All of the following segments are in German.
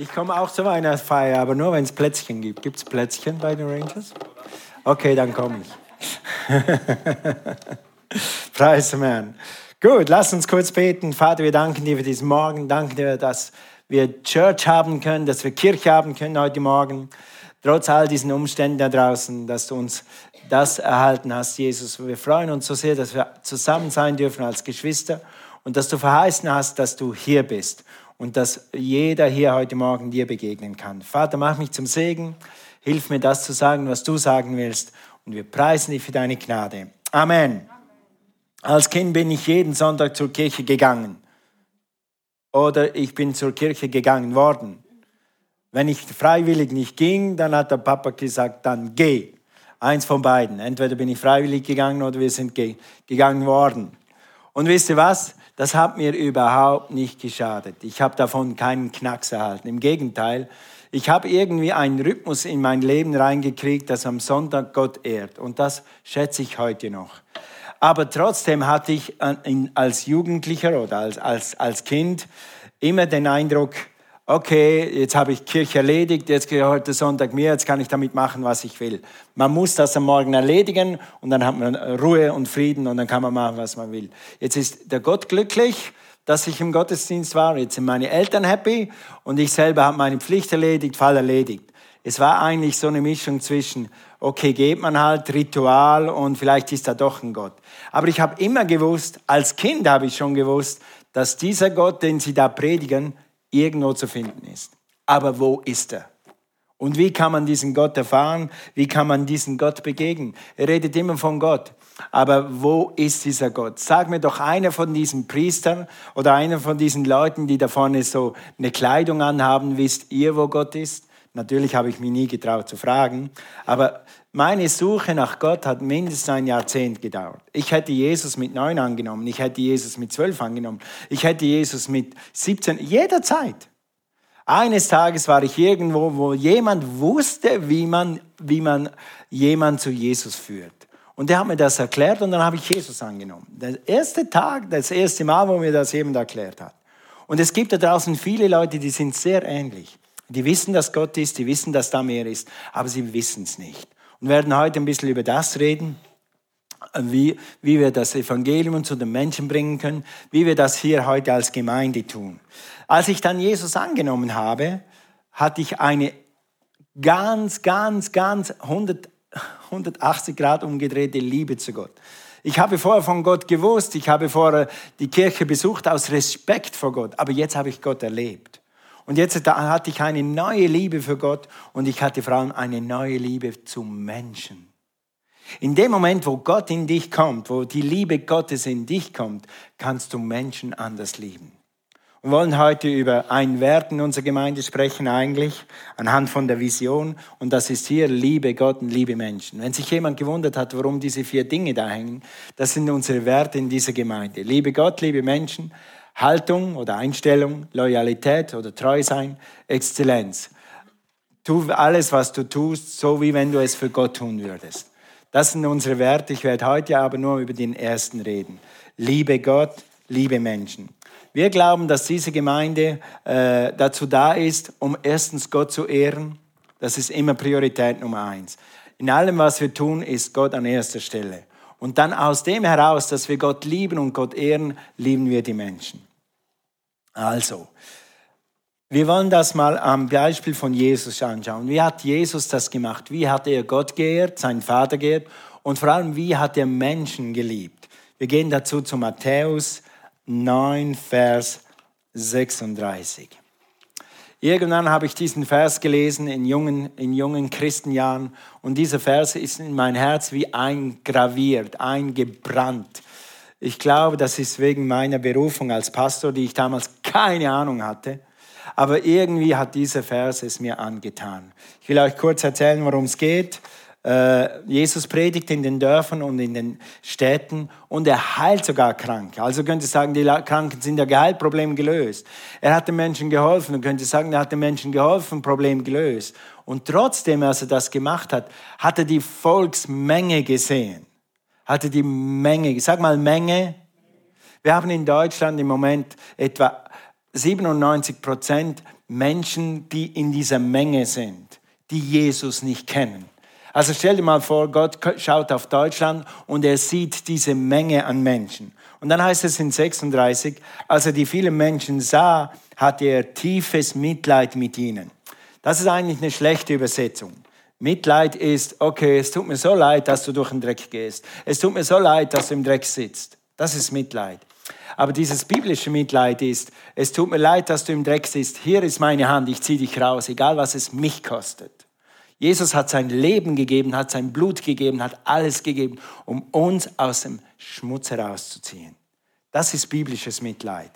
Ich komme auch zu Weihnachtsfeier, aber nur wenn es Plätzchen gibt. Gibt es Plätzchen bei den Rangers? Okay, dann komme ich. Preis dem. Gut, lass uns kurz beten. Vater, wir danken dir für diesen Morgen. Danken dir, dass wir Church haben können, dass wir Kirche haben können heute Morgen. Trotz all diesen Umständen da draußen, dass du uns das erhalten hast, Jesus. Wir freuen uns so sehr, dass wir zusammen sein dürfen als Geschwister und dass du verheißen hast, dass du hier bist und dass jeder hier heute Morgen dir begegnen kann. Vater, mach mich zum Segen. Hilf mir, das zu sagen, was du sagen willst. Und wir preisen dich für deine Gnade. Amen. Als Kind bin ich jeden Sonntag zur Kirche gegangen. Oder ich bin zur Kirche gegangen worden. Wenn ich freiwillig nicht ging, dann hat der Papa gesagt, dann geh. Eins von beiden. Entweder bin ich freiwillig gegangen oder wir sind gegangen worden. Und wisst ihr was? Das hat mir überhaupt nicht geschadet. Ich habe davon keinen Knacks erhalten. Im Gegenteil, ich habe irgendwie einen Rhythmus in mein Leben reingekriegt, das am Sonntag Gott ehrt. Und das schätze ich heute noch. Aber trotzdem hatte ich als Jugendlicher oder als, als, als Kind immer den Eindruck, okay, jetzt habe ich Kirche erledigt, jetzt gehört der Sonntag mir, jetzt kann ich damit machen, was ich will. Man muss das am Morgen erledigen und dann hat man Ruhe und Frieden und dann kann man machen, was man will. Jetzt ist der Gott glücklich, dass ich im Gottesdienst war, jetzt sind meine Eltern happy und ich selber habe meine Pflicht erledigt, Fall erledigt. Es war eigentlich so eine Mischung zwischen, okay, geht man halt, Ritual und vielleicht ist da doch ein Gott. Aber ich habe immer gewusst, als Kind habe ich schon gewusst, dass dieser Gott, den sie da predigen, irgendwo zu finden ist. Aber wo ist er? Und wie kann man diesen Gott erfahren? Wie kann man diesen Gott begegnen? Er redet immer von Gott. Aber wo ist dieser Gott? Sag mir doch einer von diesen Priestern oder einer von diesen Leuten, die da vorne so eine Kleidung anhaben, wisst ihr, wo Gott ist? Natürlich habe ich mich nie getraut zu fragen, aber meine Suche nach Gott hat mindestens ein Jahrzehnt gedauert. Ich hätte Jesus mit neun angenommen, ich hätte Jesus mit zwölf angenommen, ich hätte Jesus mit 17, jederzeit. Eines Tages war ich irgendwo, wo jemand wusste, wie man, wie man jemand zu Jesus führt. Und der hat mir das erklärt und dann habe ich Jesus angenommen. Der erste Tag, das erste Mal, wo mir das jemand erklärt hat. Und es gibt da draußen viele Leute, die sind sehr ähnlich. Die wissen, dass Gott ist, die wissen, dass da mehr ist, aber sie wissen es nicht. Und werden heute ein bisschen über das reden, wie, wie wir das Evangelium zu den Menschen bringen können, wie wir das hier heute als Gemeinde tun. Als ich dann Jesus angenommen habe, hatte ich eine ganz, ganz, ganz 100, 180 Grad umgedrehte Liebe zu Gott. Ich habe vorher von Gott gewusst, ich habe vorher die Kirche besucht aus Respekt vor Gott, aber jetzt habe ich Gott erlebt. Und jetzt hatte ich eine neue Liebe für Gott und ich hatte vor allem eine neue Liebe zum Menschen. In dem Moment, wo Gott in dich kommt, wo die Liebe Gottes in dich kommt, kannst du Menschen anders lieben. Wir wollen heute über einen Wert in unserer Gemeinde sprechen, eigentlich anhand von der Vision. Und das ist hier Liebe Gott und Liebe Menschen. Wenn sich jemand gewundert hat, warum diese vier Dinge da hängen, das sind unsere Werte in dieser Gemeinde. Liebe Gott, liebe Menschen, Haltung oder Einstellung, Loyalität oder Treu sein, Exzellenz. Tu alles, was du tust, so wie wenn du es für Gott tun würdest. Das sind unsere Werte. Ich werde heute aber nur über den ersten reden. Liebe Gott, liebe Menschen. Wir glauben, dass diese Gemeinde äh, dazu da ist, um erstens Gott zu ehren. Das ist immer Priorität Nummer eins. In allem, was wir tun, ist Gott an erster Stelle. Und dann aus dem heraus, dass wir Gott lieben und Gott ehren, lieben wir die Menschen. Also, wir wollen das mal am Beispiel von Jesus anschauen. Wie hat Jesus das gemacht? Wie hat er Gott geehrt, seinen Vater geehrt und vor allem, wie hat er Menschen geliebt? Wir gehen dazu zu Matthäus 9, Vers 36. Irgendwann habe ich diesen Vers gelesen in jungen, in jungen Christenjahren und dieser Vers ist in mein Herz wie eingraviert, eingebrannt. Ich glaube, das ist wegen meiner Berufung als Pastor, die ich damals keine Ahnung hatte. Aber irgendwie hat dieser Vers es mir angetan. Ich will euch kurz erzählen, worum es geht. Äh, Jesus predigt in den Dörfern und in den Städten und er heilt sogar Kranke. Also könnt ihr sagen, die Kranken sind ja geheilt, Problem gelöst. Er hat den Menschen geholfen und könnt ihr sagen, er hat den Menschen geholfen, Problem gelöst. Und trotzdem, als er das gemacht hat, hat er die Volksmenge gesehen hatte die Menge, sag mal Menge. Wir haben in Deutschland im Moment etwa 97 Prozent Menschen, die in dieser Menge sind, die Jesus nicht kennen. Also stell dir mal vor, Gott schaut auf Deutschland und er sieht diese Menge an Menschen. Und dann heißt es in 36, als er die vielen Menschen sah, hatte er tiefes Mitleid mit ihnen. Das ist eigentlich eine schlechte Übersetzung. Mitleid ist, okay, es tut mir so leid, dass du durch den Dreck gehst. Es tut mir so leid, dass du im Dreck sitzt. Das ist Mitleid. Aber dieses biblische Mitleid ist, es tut mir leid, dass du im Dreck sitzt. Hier ist meine Hand, ich ziehe dich raus, egal was es mich kostet. Jesus hat sein Leben gegeben, hat sein Blut gegeben, hat alles gegeben, um uns aus dem Schmutz herauszuziehen. Das ist biblisches Mitleid.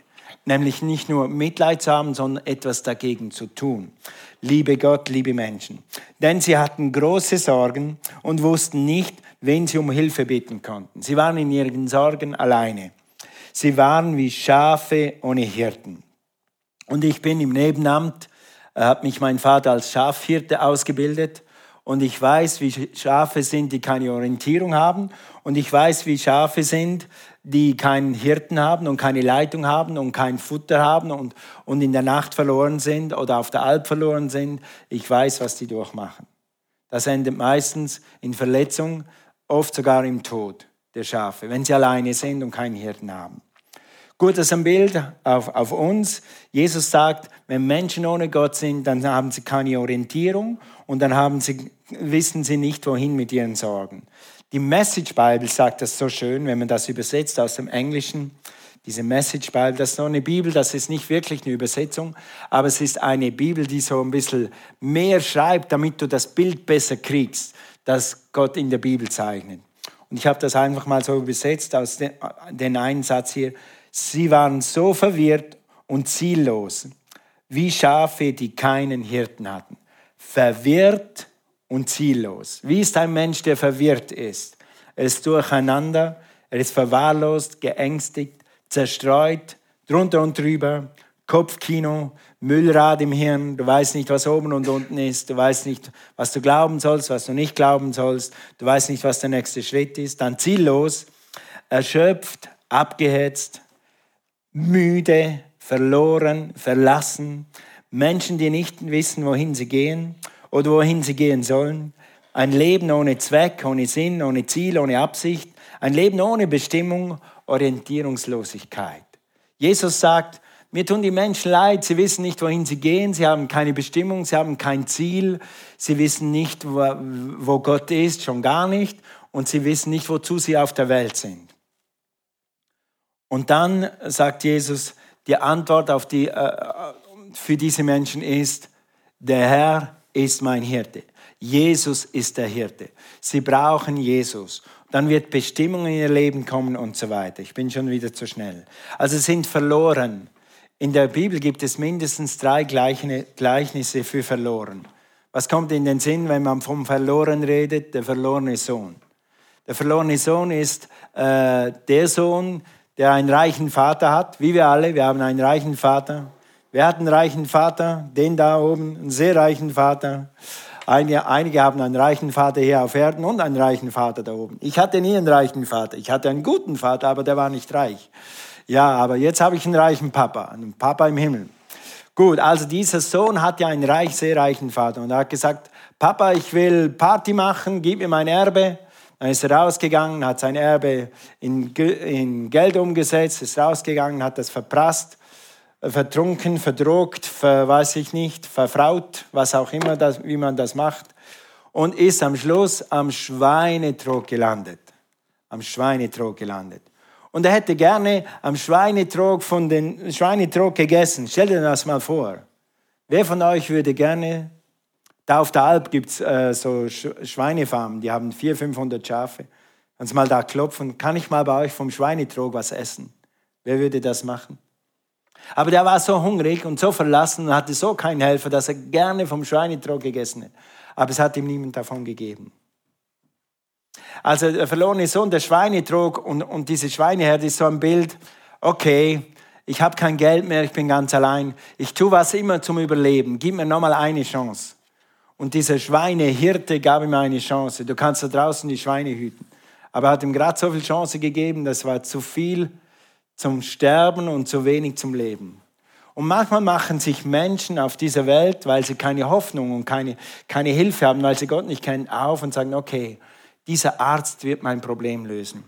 Nämlich nicht nur Mitleid zu haben, sondern etwas dagegen zu tun. Liebe Gott, liebe Menschen. Denn sie hatten große Sorgen und wussten nicht, wen sie um Hilfe bitten konnten. Sie waren in ihren Sorgen alleine. Sie waren wie Schafe ohne Hirten. Und ich bin im Nebenamt, äh, hat mich mein Vater als Schafhirte ausgebildet und ich weiß, wie Schafe sind, die keine Orientierung haben und ich weiß, wie Schafe sind, die keinen Hirten haben und keine Leitung haben und kein Futter haben und, und in der Nacht verloren sind oder auf der Alp verloren sind. Ich weiß, was die durchmachen. Das endet meistens in Verletzung, oft sogar im Tod der Schafe, wenn sie alleine sind und keinen Hirten haben. Gut, das ist ein Bild auf, auf uns. Jesus sagt, wenn Menschen ohne Gott sind, dann haben sie keine Orientierung und dann haben sie, wissen sie nicht, wohin mit ihren Sorgen. Die Message Bible sagt das so schön, wenn man das übersetzt aus dem Englischen. Diese Message Bible, das ist noch eine Bibel, das ist nicht wirklich eine Übersetzung, aber es ist eine Bibel, die so ein bisschen mehr schreibt, damit du das Bild besser kriegst, das Gott in der Bibel zeichnet. Und ich habe das einfach mal so übersetzt aus den, den einen Satz hier. Sie waren so verwirrt und ziellos, wie Schafe, die keinen Hirten hatten. Verwirrt und ziellos. Wie ist ein Mensch, der verwirrt ist? Er ist durcheinander, er ist verwahrlost, geängstigt, zerstreut, drunter und drüber, Kopfkino, Müllrad im Hirn, du weißt nicht, was oben und unten ist, du weißt nicht, was du glauben sollst, was du nicht glauben sollst, du weißt nicht, was der nächste Schritt ist, dann ziellos, erschöpft, abgehetzt, müde, verloren, verlassen, Menschen, die nicht wissen, wohin sie gehen oder wohin sie gehen sollen. Ein Leben ohne Zweck, ohne Sinn, ohne Ziel, ohne Absicht. Ein Leben ohne Bestimmung, Orientierungslosigkeit. Jesus sagt, mir tun die Menschen leid, sie wissen nicht, wohin sie gehen, sie haben keine Bestimmung, sie haben kein Ziel, sie wissen nicht, wo Gott ist, schon gar nicht, und sie wissen nicht, wozu sie auf der Welt sind. Und dann sagt Jesus, die Antwort auf die, äh, für diese Menschen ist, der Herr ist mein Hirte. Jesus ist der Hirte. Sie brauchen Jesus. Dann wird Bestimmung in ihr Leben kommen und so weiter. Ich bin schon wieder zu schnell. Also sind verloren. In der Bibel gibt es mindestens drei Gleichnisse für verloren. Was kommt in den Sinn, wenn man vom Verloren redet? Der verlorene Sohn. Der verlorene Sohn ist äh, der Sohn, der einen reichen Vater hat, wie wir alle. Wir haben einen reichen Vater. Wer hat einen reichen Vater? Den da oben, einen sehr reichen Vater. Einige, einige haben einen reichen Vater hier auf Erden und einen reichen Vater da oben. Ich hatte nie einen reichen Vater. Ich hatte einen guten Vater, aber der war nicht reich. Ja, aber jetzt habe ich einen reichen Papa, einen Papa im Himmel. Gut, also dieser Sohn hat ja einen reich, sehr reichen Vater und er hat gesagt, Papa, ich will Party machen, gib mir mein Erbe. Dann ist er rausgegangen, hat sein Erbe in, in Geld umgesetzt, ist rausgegangen, hat das verprasst vertrunken, verdrogt, ver, weiß ich nicht, verfraut, was auch immer, das, wie man das macht, und ist am Schluss am Schweinetrog gelandet. Am Schweinetrog gelandet. Und er hätte gerne am Schweinetrog von den Schweinetrog gegessen. Stell dir das mal vor. Wer von euch würde gerne, da auf der Alp gibt es äh, so Schweinefarmen, die haben 400, 500 Schafe. Kannst mal da klopfen, kann ich mal bei euch vom Schweinetrog was essen? Wer würde das machen? Aber der war so hungrig und so verlassen und hatte so keinen Helfer, dass er gerne vom Schweinetrog gegessen hat. Aber es hat ihm niemand davon gegeben. Also der verlorene Sohn, der Schweinetrog und, und diese Schweineherde ist so ein Bild, okay, ich habe kein Geld mehr, ich bin ganz allein, ich tue was immer zum Überleben, gib mir nochmal eine Chance. Und dieser Schweinehirte gab ihm eine Chance. Du kannst da draußen die Schweine hüten. Aber er hat ihm gerade so viel Chance gegeben, das war zu viel zum Sterben und zu wenig zum Leben. Und manchmal machen sich Menschen auf dieser Welt, weil sie keine Hoffnung und keine, keine Hilfe haben, weil sie Gott nicht kennen, auf und sagen, okay, dieser Arzt wird mein Problem lösen.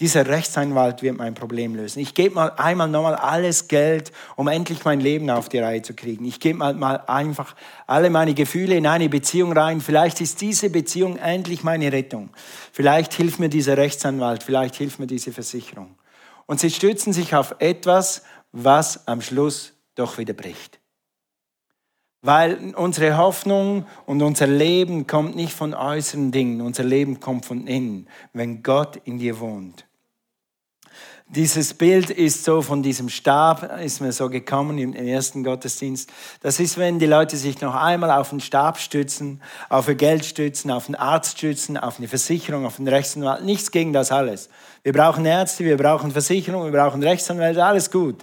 Dieser Rechtsanwalt wird mein Problem lösen. Ich gebe mal einmal nochmal alles Geld, um endlich mein Leben auf die Reihe zu kriegen. Ich gebe mal, mal einfach alle meine Gefühle in eine Beziehung rein. Vielleicht ist diese Beziehung endlich meine Rettung. Vielleicht hilft mir dieser Rechtsanwalt, vielleicht hilft mir diese Versicherung. Und sie stützen sich auf etwas, was am Schluss doch wieder bricht. Weil unsere Hoffnung und unser Leben kommt nicht von äußeren Dingen, unser Leben kommt von innen, wenn Gott in dir wohnt. Dieses Bild ist so von diesem Stab, ist mir so gekommen im ersten Gottesdienst. Das ist, wenn die Leute sich noch einmal auf den Stab stützen, auf ihr Geld stützen, auf den Arzt stützen, auf eine Versicherung, auf den Rechtsanwalt. Nichts gegen das alles. Wir brauchen Ärzte, wir brauchen Versicherung, wir brauchen Rechtsanwälte, alles gut.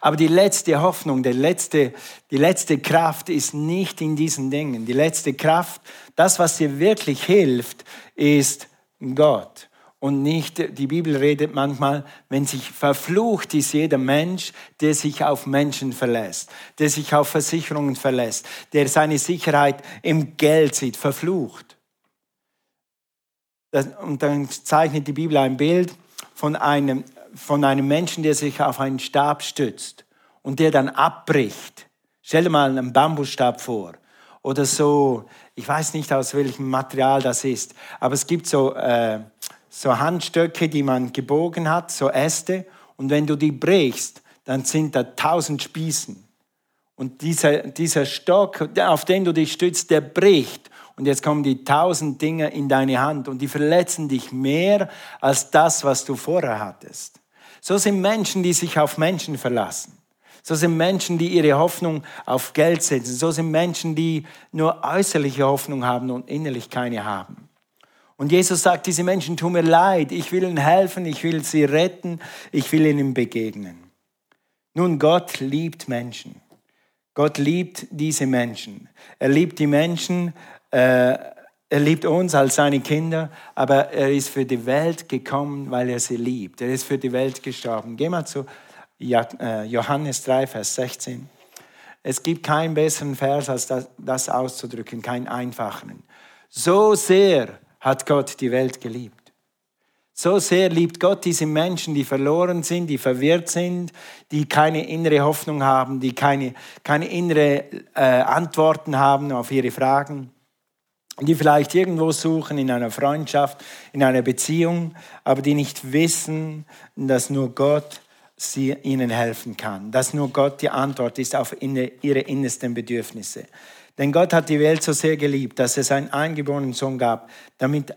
Aber die letzte Hoffnung, die letzte, die letzte Kraft ist nicht in diesen Dingen. Die letzte Kraft, das, was dir wirklich hilft, ist Gott und nicht, die Bibel redet manchmal, wenn sich verflucht ist jeder Mensch, der sich auf Menschen verlässt, der sich auf Versicherungen verlässt, der seine Sicherheit im Geld sieht, verflucht. Und dann zeichnet die Bibel ein Bild von einem, von einem Menschen, der sich auf einen Stab stützt und der dann abbricht. Stell dir mal einen Bambusstab vor. Oder so, ich weiß nicht aus welchem Material das ist, aber es gibt so... Äh, so Handstöcke, die man gebogen hat, so Äste. Und wenn du die brichst, dann sind da tausend Spießen. Und dieser, dieser Stock, auf den du dich stützt, der bricht. Und jetzt kommen die tausend Dinge in deine Hand und die verletzen dich mehr als das, was du vorher hattest. So sind Menschen, die sich auf Menschen verlassen. So sind Menschen, die ihre Hoffnung auf Geld setzen. So sind Menschen, die nur äußerliche Hoffnung haben und innerlich keine haben. Und Jesus sagt, diese Menschen tun mir leid, ich will ihnen helfen, ich will sie retten, ich will ihnen begegnen. Nun, Gott liebt Menschen. Gott liebt diese Menschen. Er liebt die Menschen, er liebt uns als seine Kinder, aber er ist für die Welt gekommen, weil er sie liebt. Er ist für die Welt gestorben. Geh mal zu äh, Johannes 3, Vers 16. Es gibt keinen besseren Vers, als das, das auszudrücken, keinen einfacheren. So sehr hat Gott die Welt geliebt. So sehr liebt Gott diese Menschen, die verloren sind, die verwirrt sind, die keine innere Hoffnung haben, die keine, keine innere äh, Antworten haben auf ihre Fragen, die vielleicht irgendwo suchen in einer Freundschaft, in einer Beziehung, aber die nicht wissen, dass nur Gott sie ihnen helfen kann, dass nur Gott die Antwort ist auf ihre innersten Bedürfnisse. Denn Gott hat die Welt so sehr geliebt, dass er seinen eingeborenen Sohn gab, damit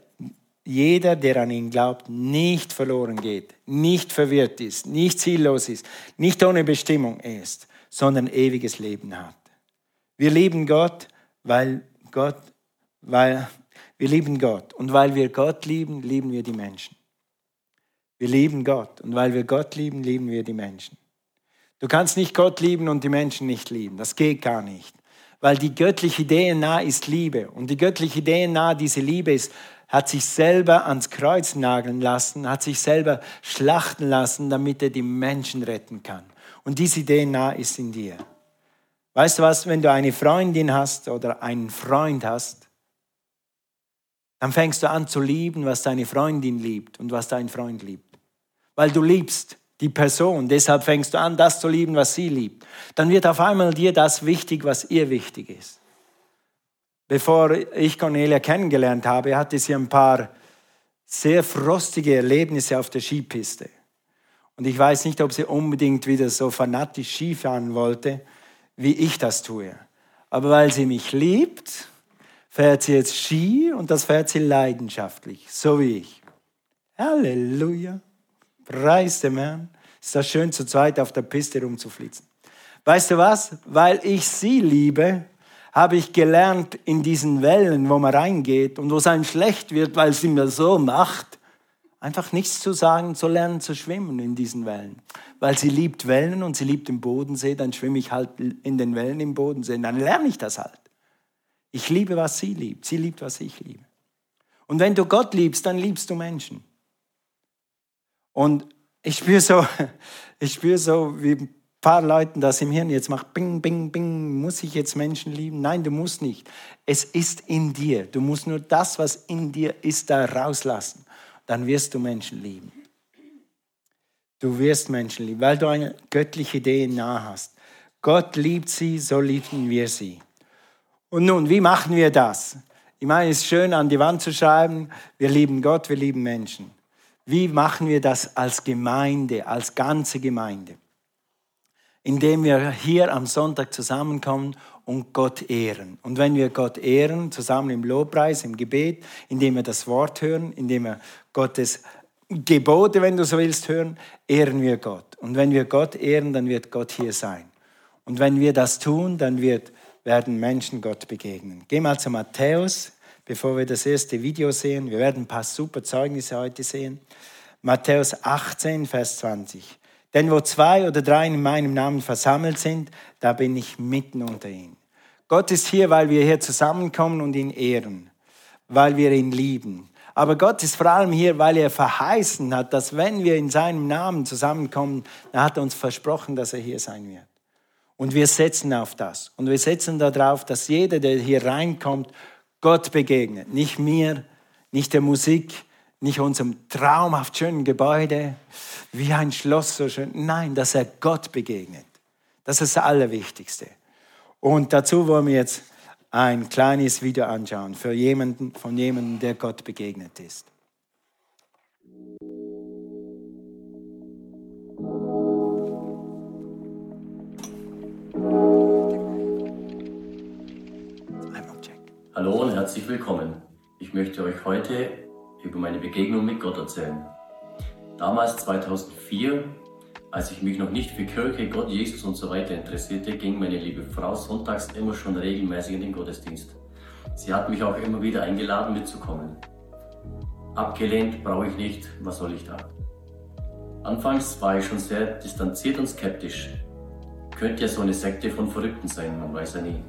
jeder, der an ihn glaubt, nicht verloren geht, nicht verwirrt ist, nicht ziellos ist, nicht ohne Bestimmung ist, sondern ewiges Leben hat. Wir lieben Gott, weil Gott, weil wir lieben Gott und weil wir Gott lieben, lieben wir die Menschen. Wir lieben Gott und weil wir Gott lieben, lieben wir die Menschen. Du kannst nicht Gott lieben und die Menschen nicht lieben. Das geht gar nicht weil die göttliche DNA ist Liebe. Und die göttliche DNA, diese Liebe ist, hat sich selber ans Kreuz nageln lassen, hat sich selber schlachten lassen, damit er die Menschen retten kann. Und diese DNA ist in dir. Weißt du was, wenn du eine Freundin hast oder einen Freund hast, dann fängst du an zu lieben, was deine Freundin liebt und was dein Freund liebt. Weil du liebst die Person. Deshalb fängst du an, das zu lieben, was sie liebt. Dann wird auf einmal dir das wichtig, was ihr wichtig ist. Bevor ich Cornelia kennengelernt habe, hatte sie ein paar sehr frostige Erlebnisse auf der Skipiste. Und ich weiß nicht, ob sie unbedingt wieder so fanatisch Skifahren wollte, wie ich das tue. Aber weil sie mich liebt, fährt sie jetzt Ski und das fährt sie leidenschaftlich, so wie ich. Halleluja. Preis dem Herrn. Ist das schön, zu zweit auf der Piste rumzuflitzen. Weißt du was? Weil ich sie liebe, habe ich gelernt in diesen Wellen, wo man reingeht und wo es einem schlecht wird, weil sie mir so macht, einfach nichts zu sagen, zu lernen zu schwimmen in diesen Wellen. Weil sie liebt Wellen und sie liebt den Bodensee, dann schwimme ich halt in den Wellen im Bodensee, dann lerne ich das halt. Ich liebe, was sie liebt, sie liebt, was ich liebe. Und wenn du Gott liebst, dann liebst du Menschen. Und ich spüre so, ich spüre so, wie paar Leuten das im Hirn jetzt macht, bing, bing, bing, muss ich jetzt Menschen lieben? Nein, du musst nicht. Es ist in dir. Du musst nur das, was in dir ist, da rauslassen. Dann wirst du Menschen lieben. Du wirst Menschen lieben, weil du eine göttliche DNA hast. Gott liebt sie, so lieben wir sie. Und nun, wie machen wir das? Ich meine, es ist schön, an die Wand zu schreiben, wir lieben Gott, wir lieben Menschen. Wie machen wir das als Gemeinde, als ganze Gemeinde? indem wir hier am Sonntag zusammenkommen und Gott ehren. Und wenn wir Gott ehren, zusammen im Lobpreis, im Gebet, indem wir das Wort hören, indem wir Gottes Gebote, wenn du so willst, hören, ehren wir Gott. Und wenn wir Gott ehren, dann wird Gott hier sein. Und wenn wir das tun, dann wird, werden Menschen Gott begegnen. Geh mal zu Matthäus, bevor wir das erste Video sehen. Wir werden ein paar super Zeugnisse heute sehen. Matthäus 18, Vers 20. Denn wo zwei oder drei in meinem Namen versammelt sind, da bin ich mitten unter ihnen. Gott ist hier, weil wir hier zusammenkommen und ihn ehren, weil wir ihn lieben. Aber Gott ist vor allem hier, weil er verheißen hat, dass wenn wir in seinem Namen zusammenkommen, dann hat er uns versprochen, dass er hier sein wird. Und wir setzen auf das. Und wir setzen darauf, dass jeder, der hier reinkommt, Gott begegnet. Nicht mir, nicht der Musik, nicht unserem traumhaft schönen Gebäude, wie ein Schloss so schön. Nein, dass er Gott begegnet. Das ist das Allerwichtigste. Und dazu wollen wir jetzt ein kleines Video anschauen für jemanden, von jemandem, der Gott begegnet ist. Hallo und herzlich willkommen. Ich möchte euch heute über meine Begegnung mit Gott erzählen. Damals 2004, als ich mich noch nicht für Kirche, Gott, Jesus und so weiter interessierte, ging meine liebe Frau sonntags immer schon regelmäßig in den Gottesdienst. Sie hat mich auch immer wieder eingeladen mitzukommen. Abgelehnt brauche ich nicht, was soll ich da? Anfangs war ich schon sehr distanziert und skeptisch. Könnte ja so eine Sekte von Verrückten sein, man weiß ja nie.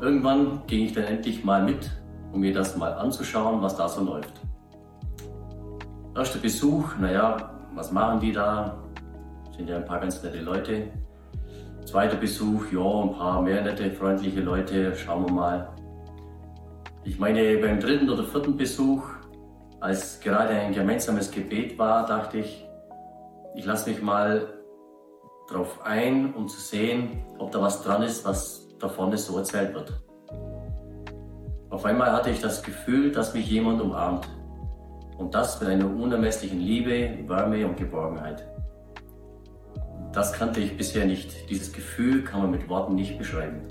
Irgendwann ging ich dann endlich mal mit um mir das mal anzuschauen, was da so läuft. Erster Besuch, naja, was machen die da? Sind ja ein paar ganz nette Leute. Zweiter Besuch, ja, ein paar mehr nette, freundliche Leute, schauen wir mal. Ich meine, beim dritten oder vierten Besuch, als gerade ein gemeinsames Gebet war, dachte ich, ich lasse mich mal drauf ein, um zu sehen, ob da was dran ist, was da vorne so erzählt wird. Auf einmal hatte ich das Gefühl, dass mich jemand umarmt. Und das mit einer unermesslichen Liebe, Wärme und Geborgenheit. Das kannte ich bisher nicht. Dieses Gefühl kann man mit Worten nicht beschreiben.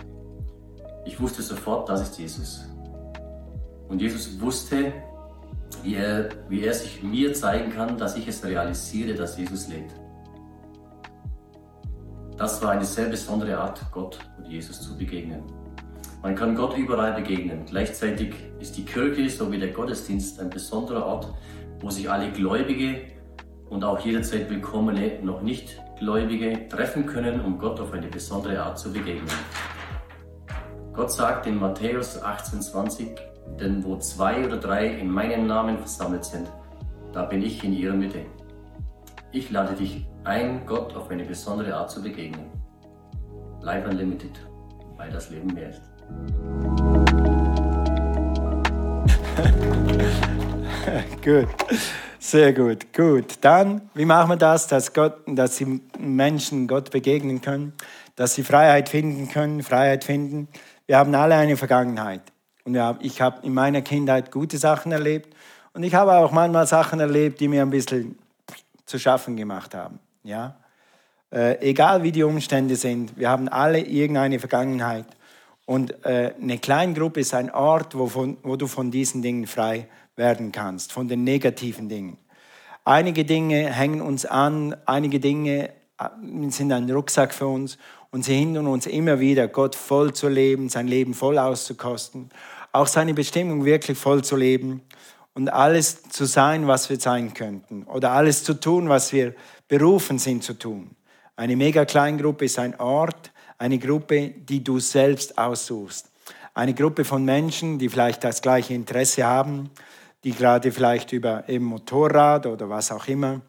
Ich wusste sofort, das ist Jesus. Und Jesus wusste, wie er, wie er sich mir zeigen kann, dass ich es realisiere, dass Jesus lebt. Das war eine sehr besondere Art, Gott und Jesus zu begegnen. Man kann Gott überall begegnen. Gleichzeitig ist die Kirche sowie der Gottesdienst ein besonderer Ort, wo sich alle Gläubige und auch jederzeit willkommene noch nicht Gläubige treffen können, um Gott auf eine besondere Art zu begegnen. Gott sagt in Matthäus 18,20, denn wo zwei oder drei in meinem Namen versammelt sind, da bin ich in ihrer Mitte. Ich lade dich ein, Gott auf eine besondere Art zu begegnen. Life Unlimited, weil das Leben mehr ist. gut, sehr gut, gut. Dann, wie machen wir das, dass, Gott, dass die Menschen Gott begegnen können, dass sie Freiheit finden können, Freiheit finden? Wir haben alle eine Vergangenheit. Und ich habe in meiner Kindheit gute Sachen erlebt und ich habe auch manchmal Sachen erlebt, die mir ein bisschen zu schaffen gemacht haben. Ja? Äh, egal wie die Umstände sind, wir haben alle irgendeine Vergangenheit. Und äh, eine Kleingruppe ist ein Ort, wo, von, wo du von diesen Dingen frei werden kannst, von den negativen Dingen. Einige Dinge hängen uns an, einige Dinge äh, sind ein Rucksack für uns und sie hindern uns immer wieder, Gott voll zu leben, sein Leben voll auszukosten, auch seine Bestimmung wirklich voll zu leben und alles zu sein, was wir sein könnten oder alles zu tun, was wir berufen sind zu tun. Eine mega Kleingruppe ist ein Ort, eine Gruppe, die du selbst aussuchst. Eine Gruppe von Menschen, die vielleicht das gleiche Interesse haben, die gerade vielleicht über eben Motorrad oder was auch immer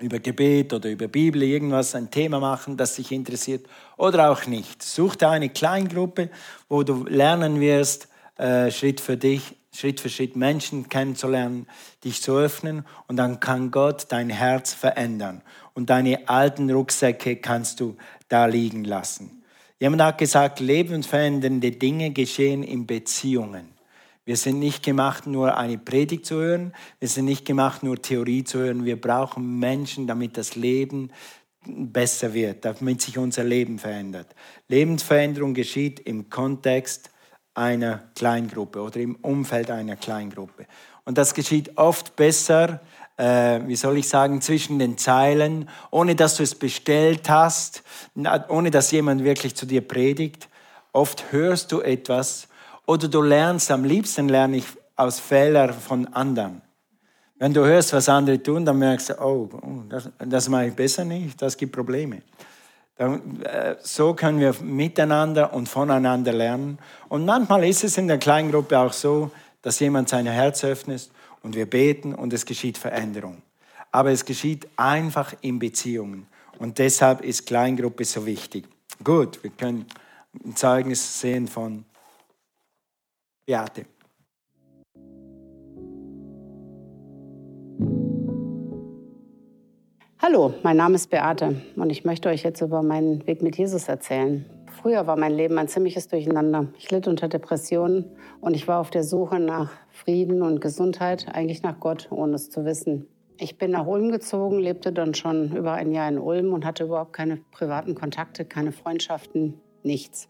über Gebet oder über Bibel irgendwas, ein Thema machen, das dich interessiert oder auch nicht. Such dir eine Kleingruppe, wo du lernen wirst, äh, Schritt für dich, Schritt für Schritt Menschen kennenzulernen, dich zu öffnen und dann kann Gott dein Herz verändern und deine alten Rucksäcke kannst du da liegen lassen. Jemand hat gesagt, lebensverändernde Dinge geschehen in Beziehungen. Wir sind nicht gemacht, nur eine Predigt zu hören. Wir sind nicht gemacht, nur Theorie zu hören. Wir brauchen Menschen, damit das Leben besser wird, damit sich unser Leben verändert. Lebensveränderung geschieht im Kontext einer Kleingruppe oder im Umfeld einer Kleingruppe. Und das geschieht oft besser, äh, wie soll ich sagen, zwischen den Zeilen, ohne dass du es bestellt hast, ohne dass jemand wirklich zu dir predigt. Oft hörst du etwas oder du lernst, am liebsten lerne ich aus Fehlern von anderen. Wenn du hörst, was andere tun, dann merkst du, oh, oh das, das mache ich besser nicht, das gibt Probleme. Äh, so können wir miteinander und voneinander lernen. Und manchmal ist es in der Kleingruppe auch so, dass jemand sein Herz öffnet und wir beten und es geschieht Veränderung. Aber es geschieht einfach in Beziehungen. Und deshalb ist Kleingruppe so wichtig. Gut, wir können ein Zeugnis sehen von Beate. Hallo, mein Name ist Beate und ich möchte euch jetzt über meinen Weg mit Jesus erzählen. Früher war mein Leben ein ziemliches Durcheinander. Ich litt unter Depressionen und ich war auf der Suche nach Frieden und Gesundheit, eigentlich nach Gott, ohne es zu wissen. Ich bin nach Ulm gezogen, lebte dann schon über ein Jahr in Ulm und hatte überhaupt keine privaten Kontakte, keine Freundschaften, nichts.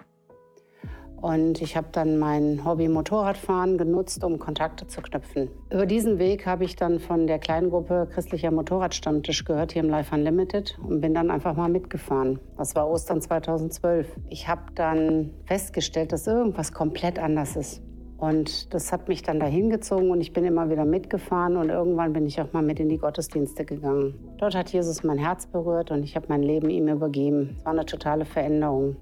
Und ich habe dann mein Hobby Motorradfahren genutzt, um Kontakte zu knüpfen. Über diesen Weg habe ich dann von der kleinen Gruppe Christlicher Motorradstammtisch gehört, hier im Life Unlimited, und bin dann einfach mal mitgefahren. Das war Ostern 2012. Ich habe dann festgestellt, dass irgendwas komplett anders ist. Und das hat mich dann dahin gezogen und ich bin immer wieder mitgefahren und irgendwann bin ich auch mal mit in die Gottesdienste gegangen. Dort hat Jesus mein Herz berührt und ich habe mein Leben ihm übergeben. Es war eine totale Veränderung.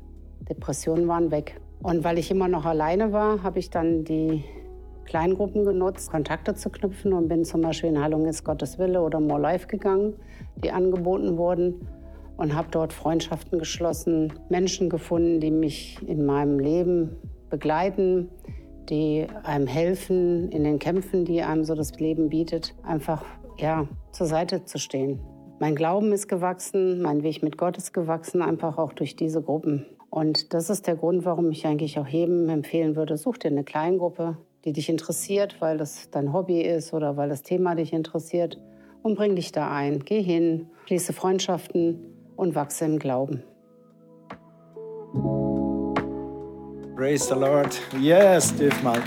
Depressionen waren weg. Und weil ich immer noch alleine war, habe ich dann die Kleingruppen genutzt, Kontakte zu knüpfen und bin zum Beispiel in Heilung ist Gottes Wille oder More Life gegangen, die angeboten wurden und habe dort Freundschaften geschlossen, Menschen gefunden, die mich in meinem Leben begleiten, die einem helfen in den Kämpfen, die einem so das Leben bietet, einfach ja zur Seite zu stehen. Mein Glauben ist gewachsen, mein Weg mit Gott ist gewachsen, einfach auch durch diese Gruppen. Und das ist der Grund, warum ich eigentlich auch jedem empfehlen würde, such dir eine Kleingruppe, die dich interessiert, weil das dein Hobby ist oder weil das Thema dich interessiert und bring dich da ein. Geh hin, schließe Freundschaften und wachse im Glauben. Praise the Lord. Yes, dürfen mal.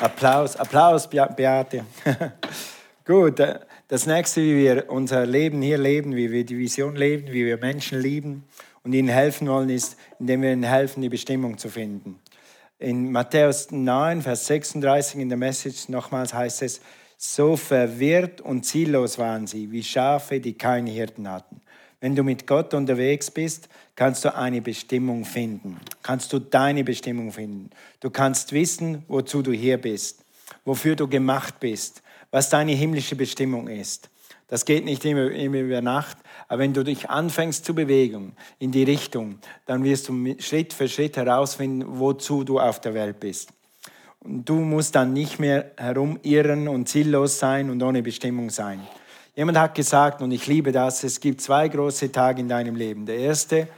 Applaus, Applaus, Beate. Gut, äh, das nächste, wie wir unser Leben hier leben, wie wir die Vision leben, wie wir Menschen lieben und ihnen helfen wollen, ist, indem wir ihnen helfen, die Bestimmung zu finden. In Matthäus 9, Vers 36 in der Message nochmals heißt es, so verwirrt und ziellos waren sie, wie Schafe, die keine Hirten hatten. Wenn du mit Gott unterwegs bist, kannst du eine Bestimmung finden. Kannst du deine Bestimmung finden. Du kannst wissen, wozu du hier bist, wofür du gemacht bist, was deine himmlische Bestimmung ist. Das geht nicht immer, immer über Nacht, aber wenn du dich anfängst zu bewegen in die Richtung, dann wirst du Schritt für Schritt herausfinden, wozu du auf der Welt bist. Und du musst dann nicht mehr herumirren und ziellos sein und ohne Bestimmung sein. Jemand hat gesagt, und ich liebe das, es gibt zwei große Tage in deinem Leben. Der erste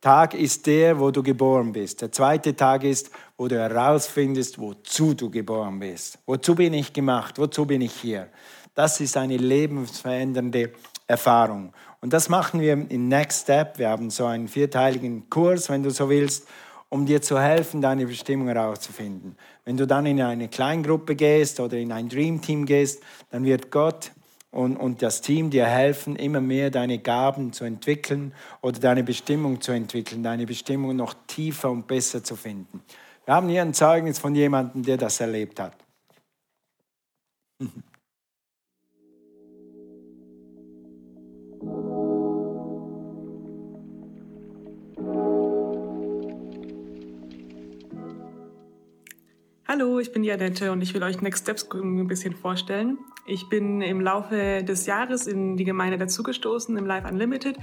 Tag ist der, wo du geboren bist. Der zweite Tag ist, wo du herausfindest, wozu du geboren bist. Wozu bin ich gemacht? Wozu bin ich hier? Das ist eine lebensverändernde Erfahrung. Und das machen wir im Next Step. Wir haben so einen vierteiligen Kurs, wenn du so willst, um dir zu helfen, deine Bestimmung herauszufinden. Wenn du dann in eine Kleingruppe gehst oder in ein Dream Team gehst, dann wird Gott und, und das Team dir helfen, immer mehr deine Gaben zu entwickeln oder deine Bestimmung zu entwickeln, deine Bestimmung noch tiefer und besser zu finden. Wir haben hier ein Zeugnis von jemandem, der das erlebt hat. Hallo, ich bin die Annette und ich will euch Next Steps ein bisschen vorstellen. Ich bin im Laufe des Jahres in die Gemeinde dazugestoßen, im Life Unlimited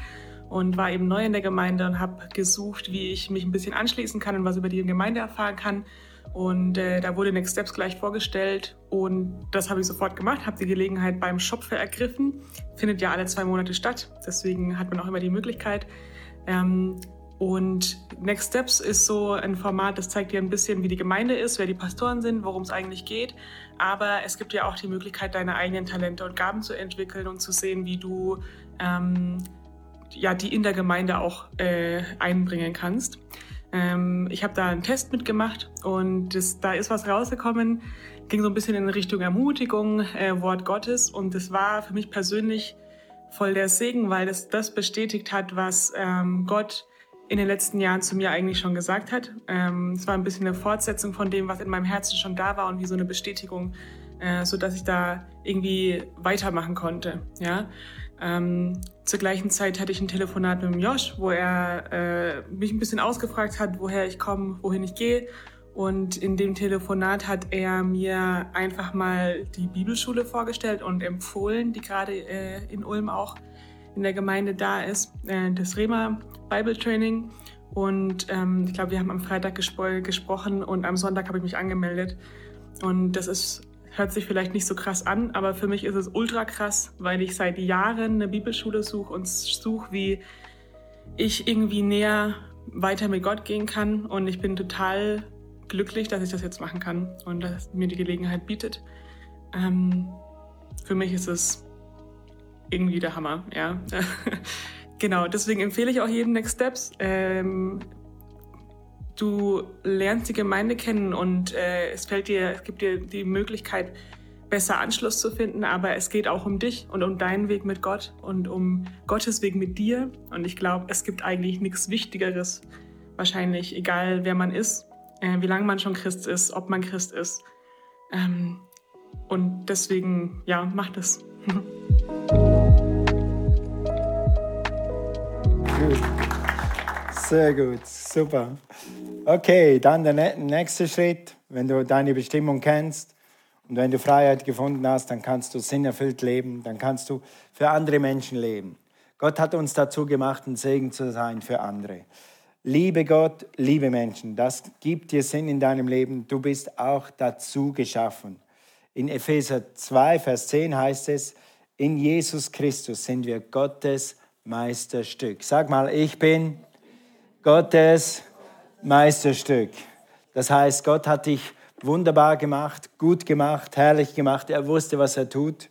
und war eben neu in der Gemeinde und habe gesucht, wie ich mich ein bisschen anschließen kann und was über die Gemeinde erfahren kann. Und äh, da wurde Next Steps gleich vorgestellt und das habe ich sofort gemacht, habe die Gelegenheit beim Schopfe ergriffen. Findet ja alle zwei Monate statt, deswegen hat man auch immer die Möglichkeit. Ähm, und Next Steps ist so ein Format, das zeigt dir ein bisschen, wie die Gemeinde ist, wer die Pastoren sind, worum es eigentlich geht. Aber es gibt ja auch die Möglichkeit, deine eigenen Talente und Gaben zu entwickeln und zu sehen, wie du ähm, ja, die in der Gemeinde auch äh, einbringen kannst. Ähm, ich habe da einen Test mitgemacht und das, da ist was rausgekommen, ging so ein bisschen in Richtung Ermutigung, äh, Wort Gottes und das war für mich persönlich voll der Segen, weil das das bestätigt hat, was ähm, Gott in den letzten Jahren zu mir eigentlich schon gesagt hat. Ähm, es war ein bisschen eine Fortsetzung von dem, was in meinem Herzen schon da war und wie so eine Bestätigung, äh, so dass ich da irgendwie weitermachen konnte. Ja. Ähm, zur gleichen Zeit hatte ich ein Telefonat mit dem Josh, wo er äh, mich ein bisschen ausgefragt hat, woher ich komme, wohin ich gehe. Und in dem Telefonat hat er mir einfach mal die Bibelschule vorgestellt und empfohlen, die gerade äh, in Ulm auch in der Gemeinde da ist, äh, das Rema Bible Training. Und ähm, ich glaube, wir haben am Freitag gespro gesprochen und am Sonntag habe ich mich angemeldet. Und das ist hört sich vielleicht nicht so krass an, aber für mich ist es ultra krass, weil ich seit Jahren eine Bibelschule suche und suche, wie ich irgendwie näher weiter mit Gott gehen kann. Und ich bin total glücklich, dass ich das jetzt machen kann und dass mir die Gelegenheit bietet. Ähm, für mich ist es irgendwie der Hammer, ja. genau, deswegen empfehle ich auch jedem Next Steps. Ähm, du lernst die Gemeinde kennen und äh, es fällt dir, es gibt dir die Möglichkeit, besser Anschluss zu finden, aber es geht auch um dich und um deinen Weg mit Gott und um Gottes Weg mit dir. Und ich glaube, es gibt eigentlich nichts Wichtigeres, wahrscheinlich, egal wer man ist, äh, wie lange man schon Christ ist, ob man Christ ist. Ähm, und deswegen, ja, macht es. Sehr gut, super. Okay, dann der nächste Schritt, wenn du deine Bestimmung kennst und wenn du Freiheit gefunden hast, dann kannst du sinnerfüllt leben, dann kannst du für andere Menschen leben. Gott hat uns dazu gemacht, ein Segen zu sein für andere. Liebe Gott, liebe Menschen, das gibt dir Sinn in deinem Leben. Du bist auch dazu geschaffen. In Epheser 2, Vers 10 heißt es, in Jesus Christus sind wir Gottes Meisterstück. Sag mal, ich bin Gottes Meisterstück. Das heißt, Gott hat dich wunderbar gemacht, gut gemacht, herrlich gemacht. Er wusste, was er tut.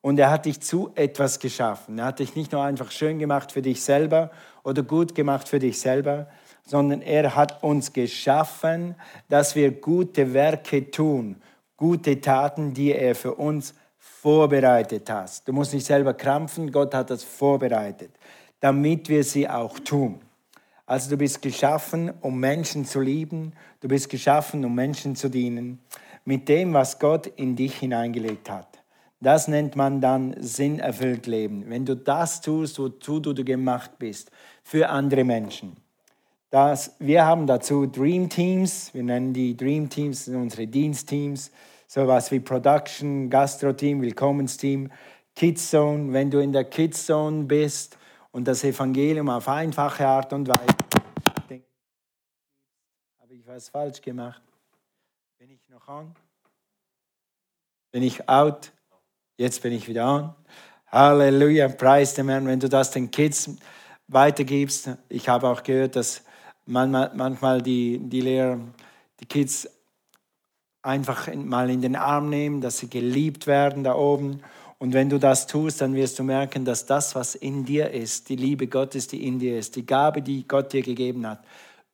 Und er hat dich zu etwas geschaffen. Er hat dich nicht nur einfach schön gemacht für dich selber oder gut gemacht für dich selber, sondern er hat uns geschaffen, dass wir gute Werke tun, gute Taten, die er für uns vorbereitet hat. Du musst nicht selber krampfen, Gott hat das vorbereitet, damit wir sie auch tun. Also du bist geschaffen, um Menschen zu lieben. Du bist geschaffen, um Menschen zu dienen. Mit dem, was Gott in dich hineingelegt hat. Das nennt man dann sinnerfüllt Leben. Wenn du das tust, wozu du gemacht bist, für andere Menschen. Das, wir haben dazu Dream Teams. Wir nennen die Dream Teams, unsere Dienstteams. Sowas wie Production, Gastro-Team, Willkommensteam, Kids Zone. Wenn du in der Kids Zone bist, und das Evangelium auf einfache Art und Weise. Habe ich was falsch gemacht? Bin ich noch an? Bin ich out? Jetzt bin ich wieder an. Halleluja, preis dem Herrn, wenn du das den Kids weitergibst. Ich habe auch gehört, dass manchmal, die, die Lehrer die Kids einfach mal in den Arm nehmen, dass sie geliebt werden da oben und wenn du das tust, dann wirst du merken, dass das, was in dir ist, die Liebe Gottes, die in dir ist, die Gabe, die Gott dir gegeben hat,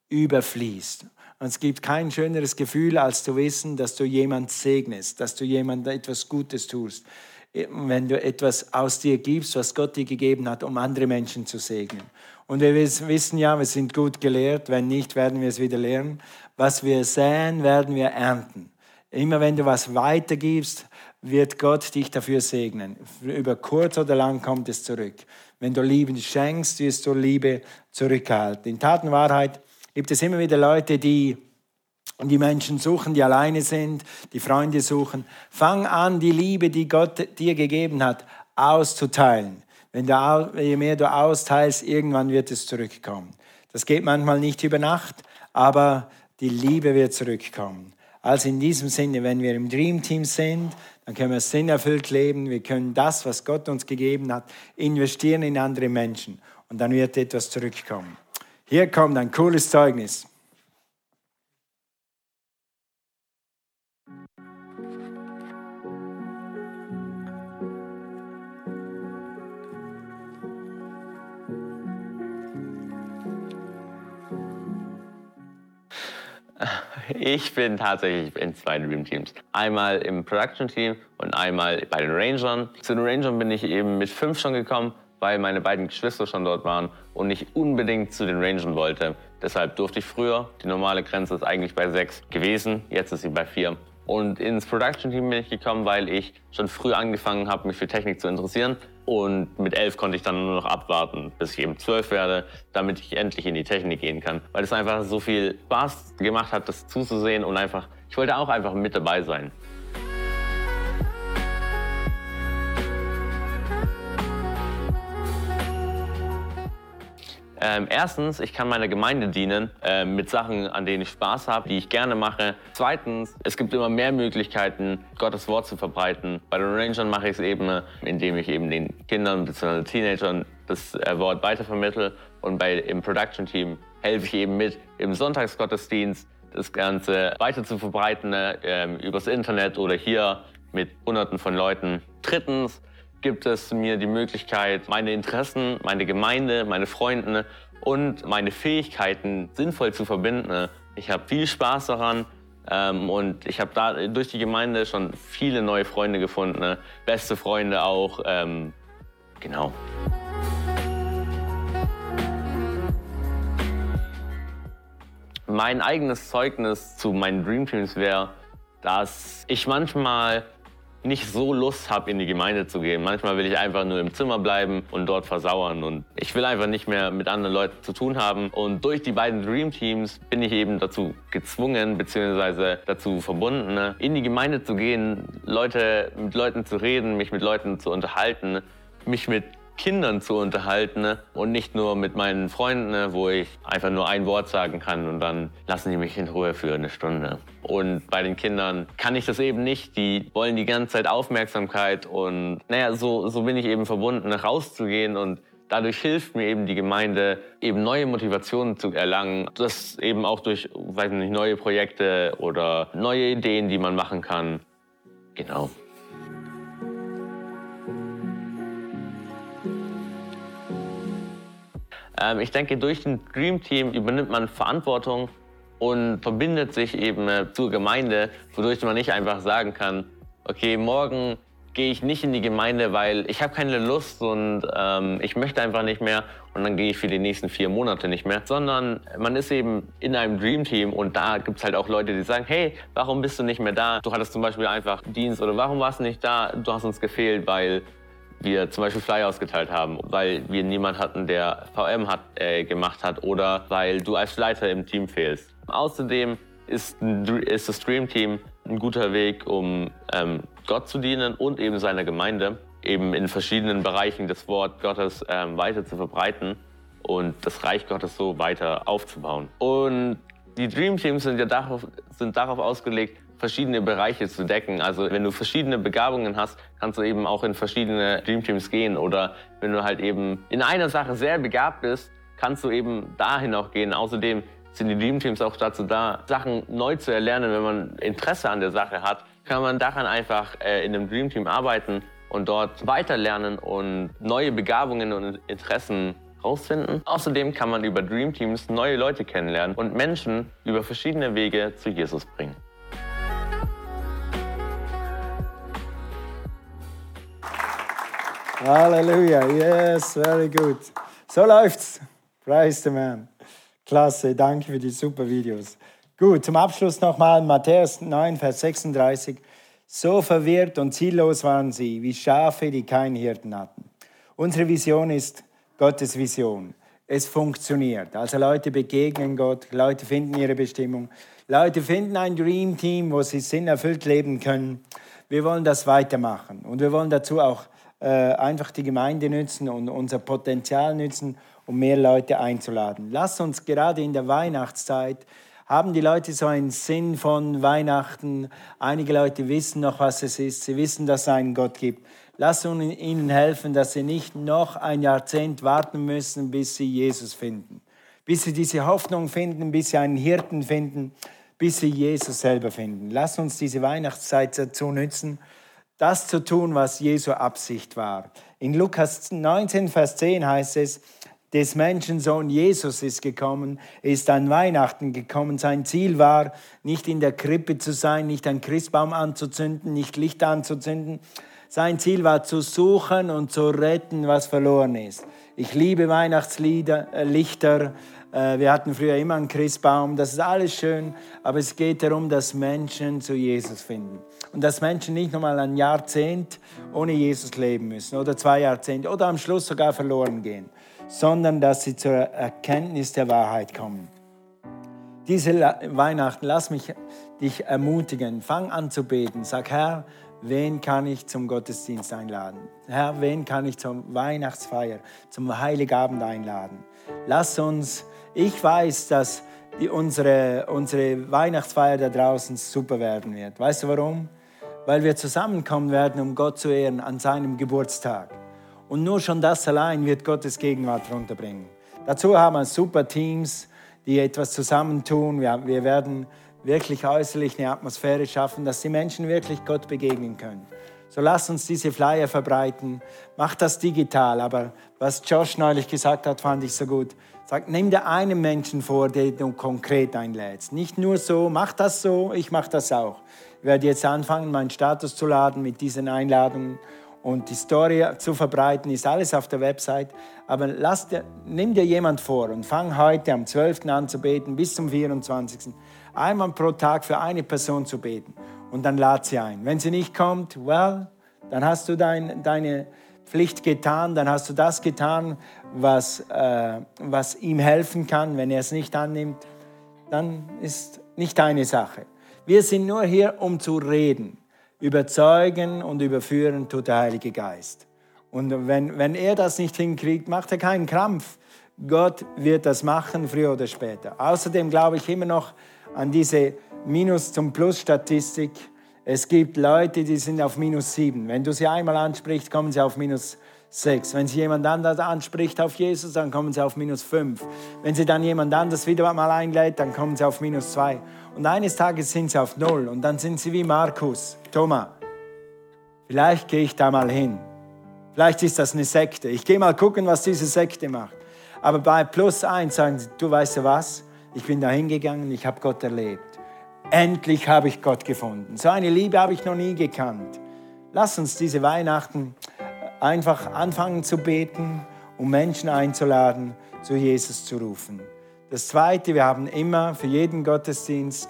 überfließt. Und es gibt kein schöneres Gefühl, als zu wissen, dass du jemand segnest, dass du jemand etwas Gutes tust. Wenn du etwas aus dir gibst, was Gott dir gegeben hat, um andere Menschen zu segnen. Und wir wissen ja, wir sind gut gelehrt. Wenn nicht, werden wir es wieder lernen. Was wir säen, werden wir ernten. Immer wenn du was weitergibst, wird Gott dich dafür segnen. Über kurz oder lang kommt es zurück. Wenn du Liebe schenkst, wirst du Liebe zurückhalten. In Tat und Wahrheit gibt es immer wieder Leute, die die Menschen suchen, die alleine sind, die Freunde suchen. Fang an, die Liebe, die Gott dir gegeben hat, auszuteilen. Wenn du, je mehr du austeilst, irgendwann wird es zurückkommen. Das geht manchmal nicht über Nacht, aber die Liebe wird zurückkommen. Also in diesem Sinne, wenn wir im Dream Team sind, dann können wir sinnerfüllt leben. Wir können das, was Gott uns gegeben hat, investieren in andere Menschen. Und dann wird etwas zurückkommen. Hier kommt ein cooles Zeugnis. Ich bin tatsächlich in zwei Dream Teams. Einmal im Production Team und einmal bei den Rangern. Zu den Rangern bin ich eben mit fünf schon gekommen, weil meine beiden Geschwister schon dort waren und ich unbedingt zu den Rangern wollte. Deshalb durfte ich früher, die normale Grenze ist eigentlich bei sechs gewesen, jetzt ist sie bei vier. Und ins Production Team bin ich gekommen, weil ich schon früh angefangen habe, mich für Technik zu interessieren und mit elf konnte ich dann nur noch abwarten, bis ich eben zwölf werde, damit ich endlich in die Technik gehen kann. Weil es einfach so viel Spaß gemacht hat, das zuzusehen und einfach, ich wollte auch einfach mit dabei sein. Ähm, erstens, ich kann meiner Gemeinde dienen äh, mit Sachen, an denen ich Spaß habe, die ich gerne mache. Zweitens, es gibt immer mehr Möglichkeiten, Gottes Wort zu verbreiten. Bei den Rangern mache ich es eben, indem ich eben den Kindern bzw. Teenagern das äh, Wort weitervermittle. Und bei, im Production Team helfe ich eben mit, im Sonntagsgottesdienst das Ganze weiter zu verbreiten, äh, übers Internet oder hier mit Hunderten von Leuten. Drittens, gibt es mir die Möglichkeit, meine Interessen, meine Gemeinde, meine Freunde und meine Fähigkeiten sinnvoll zu verbinden. Ich habe viel Spaß daran ähm, und ich habe da durch die Gemeinde schon viele neue Freunde gefunden, beste Freunde auch. Ähm, genau. Mein eigenes Zeugnis zu meinen Dream Teams wäre, dass ich manchmal nicht so Lust habe, in die Gemeinde zu gehen. Manchmal will ich einfach nur im Zimmer bleiben und dort versauern. Und ich will einfach nicht mehr mit anderen Leuten zu tun haben. Und durch die beiden Dream Teams bin ich eben dazu gezwungen, beziehungsweise dazu verbunden, in die Gemeinde zu gehen, Leute, mit Leuten zu reden, mich mit Leuten zu unterhalten, mich mit Kindern zu unterhalten und nicht nur mit meinen Freunden, wo ich einfach nur ein Wort sagen kann und dann lassen die mich in Ruhe für eine Stunde. Und bei den Kindern kann ich das eben nicht. Die wollen die ganze Zeit Aufmerksamkeit und naja, so, so bin ich eben verbunden, rauszugehen und dadurch hilft mir eben die Gemeinde, eben neue Motivationen zu erlangen. Das eben auch durch, weiß nicht, neue Projekte oder neue Ideen, die man machen kann. Genau. Ähm, ich denke, durch ein Dream Team übernimmt man Verantwortung und verbindet sich eben äh, zur Gemeinde, wodurch man nicht einfach sagen kann, okay, morgen gehe ich nicht in die Gemeinde, weil ich habe keine Lust und ähm, ich möchte einfach nicht mehr und dann gehe ich für die nächsten vier Monate nicht mehr, sondern man ist eben in einem Dream Team und da gibt es halt auch Leute, die sagen, hey, warum bist du nicht mehr da? Du hattest zum Beispiel einfach Dienst oder warum warst du nicht da? Du hast uns gefehlt, weil wir zum Beispiel Flyer ausgeteilt haben, weil wir niemanden hatten, der VM hat, äh, gemacht hat oder weil du als Leiter im Team fehlst. Außerdem ist, ist das Stream Team ein guter Weg, um ähm, Gott zu dienen und eben seiner Gemeinde, eben in verschiedenen Bereichen das Wort Gottes ähm, weiter zu verbreiten und das Reich Gottes so weiter aufzubauen. Und die Dream Teams sind ja darauf, sind darauf ausgelegt, verschiedene Bereiche zu decken. Also wenn du verschiedene Begabungen hast, kannst du eben auch in verschiedene Dreamteams gehen. Oder wenn du halt eben in einer Sache sehr begabt bist, kannst du eben dahin auch gehen. Außerdem sind die Dreamteams auch dazu da, Sachen neu zu erlernen. Wenn man Interesse an der Sache hat, kann man daran einfach äh, in einem Dreamteam arbeiten und dort weiterlernen und neue Begabungen und Interessen rausfinden. Außerdem kann man über Dreamteams neue Leute kennenlernen und Menschen über verschiedene Wege zu Jesus bringen. Halleluja, yes, very good. So läuft's. Praise the man. Klasse, danke für die super Videos. Gut, zum Abschluss nochmal Matthäus 9, Vers 36. So verwirrt und ziellos waren sie, wie Schafe, die keinen Hirten hatten. Unsere Vision ist Gottes Vision. es funktioniert. Also Leute begegnen Gott, Leute finden ihre Bestimmung, Leute finden ein Dream Team, wo sie sinnerfüllt leben können. Wir wollen das weitermachen und wir wollen dazu auch äh, einfach die Gemeinde nützen und unser Potenzial nützen, um mehr Leute einzuladen. Lass uns gerade in der Weihnachtszeit haben die Leute so einen Sinn von Weihnachten. Einige Leute wissen noch, was es ist. Sie wissen, dass es einen Gott gibt. Lass uns ihnen helfen, dass sie nicht noch ein Jahrzehnt warten müssen, bis sie Jesus finden. Bis sie diese Hoffnung finden, bis sie einen Hirten finden, bis sie Jesus selber finden. Lass uns diese Weihnachtszeit dazu nützen, das zu tun, was Jesu Absicht war. In Lukas 19, Vers 10 heißt es, des Menschensohn Jesus ist gekommen, ist an Weihnachten gekommen. Sein Ziel war, nicht in der Krippe zu sein, nicht einen Christbaum anzuzünden, nicht Licht anzuzünden. Sein Ziel war zu suchen und zu retten, was verloren ist. Ich liebe Weihnachtslieder, äh, Lichter. Äh, wir hatten früher immer einen Christbaum. Das ist alles schön, aber es geht darum, dass Menschen zu Jesus finden. Und dass Menschen nicht nochmal ein Jahrzehnt ohne Jesus leben müssen oder zwei Jahrzehnte oder am Schluss sogar verloren gehen sondern dass sie zur Erkenntnis der Wahrheit kommen. Diese Weihnachten, lass mich dich ermutigen. Fang an zu beten. Sag, Herr, wen kann ich zum Gottesdienst einladen? Herr, wen kann ich zur Weihnachtsfeier, zum Heiligabend einladen? Lass uns, ich weiß, dass die, unsere, unsere Weihnachtsfeier da draußen super werden wird. Weißt du warum? Weil wir zusammenkommen werden, um Gott zu ehren an seinem Geburtstag. Und nur schon das allein wird Gottes Gegenwart runterbringen. Dazu haben wir super Teams, die etwas zusammentun. Wir, wir werden wirklich äußerlich eine Atmosphäre schaffen, dass die Menschen wirklich Gott begegnen können. So lass uns diese Flyer verbreiten. Mach das digital. Aber was Josh neulich gesagt hat, fand ich so gut. Sag, nimm dir einen Menschen vor, den du konkret einlädst. Nicht nur so, mach das so, ich mach das auch. Ich werde jetzt anfangen, meinen Status zu laden mit diesen Einladungen und die Story zu verbreiten, ist alles auf der Website. Aber lass dir, nimm dir jemand vor und fang heute am 12. an zu beten bis zum 24. Einmal pro Tag für eine Person zu beten und dann lad sie ein. Wenn sie nicht kommt, well, dann hast du dein, deine Pflicht getan, dann hast du das getan, was, äh, was ihm helfen kann. Wenn er es nicht annimmt, dann ist nicht deine Sache. Wir sind nur hier, um zu reden. Überzeugen und überführen tut der Heilige Geist. Und wenn, wenn er das nicht hinkriegt, macht er keinen Krampf. Gott wird das machen, früher oder später. Außerdem glaube ich immer noch an diese Minus- zum Plus-Statistik. Es gibt Leute, die sind auf minus sieben. Wenn du sie einmal ansprichst, kommen sie auf minus sechs. Wenn sie jemand anders anspricht auf Jesus, dann kommen sie auf minus fünf. Wenn sie dann jemand anders wieder mal einlädt, dann kommen sie auf minus zwei. Und eines Tages sind sie auf Null und dann sind sie wie Markus. Thomas, vielleicht gehe ich da mal hin. Vielleicht ist das eine Sekte. Ich gehe mal gucken, was diese Sekte macht. Aber bei plus eins sagen sie, du weißt du was, ich bin da hingegangen, ich habe Gott erlebt. Endlich habe ich Gott gefunden. So eine Liebe habe ich noch nie gekannt. Lass uns diese Weihnachten einfach anfangen zu beten, um Menschen einzuladen, zu Jesus zu rufen. Das Zweite, wir haben immer für jeden Gottesdienst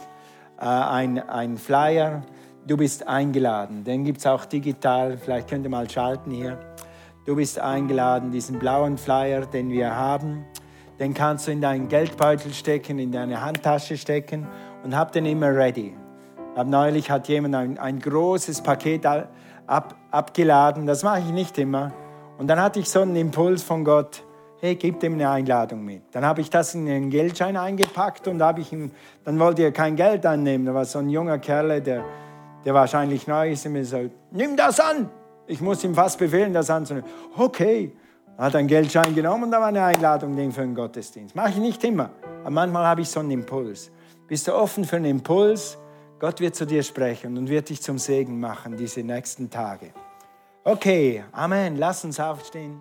äh, ein Flyer. Du bist eingeladen. Den gibt es auch digital. Vielleicht könnt ihr mal schalten hier. Du bist eingeladen, diesen blauen Flyer, den wir haben. Den kannst du in deinen Geldbeutel stecken, in deine Handtasche stecken und hab den immer ready. Hab neulich hat jemand ein, ein großes Paket ab, abgeladen. Das mache ich nicht immer. Und dann hatte ich so einen Impuls von Gott hey, gib ihm eine Einladung mit. Dann habe ich das in einen Geldschein eingepackt und habe ich ihm, dann wollte er kein Geld annehmen. Da war so ein junger Kerl, der, der wahrscheinlich neu ist, und mir so, nimm das an. Ich muss ihm fast befehlen, das anzunehmen. Okay. Er hat einen Geldschein genommen und da war eine Einladung für einen Gottesdienst. Mache ich nicht immer, aber manchmal habe ich so einen Impuls. Bist du offen für einen Impuls? Gott wird zu dir sprechen und wird dich zum Segen machen diese nächsten Tage. Okay, Amen. Lass uns aufstehen.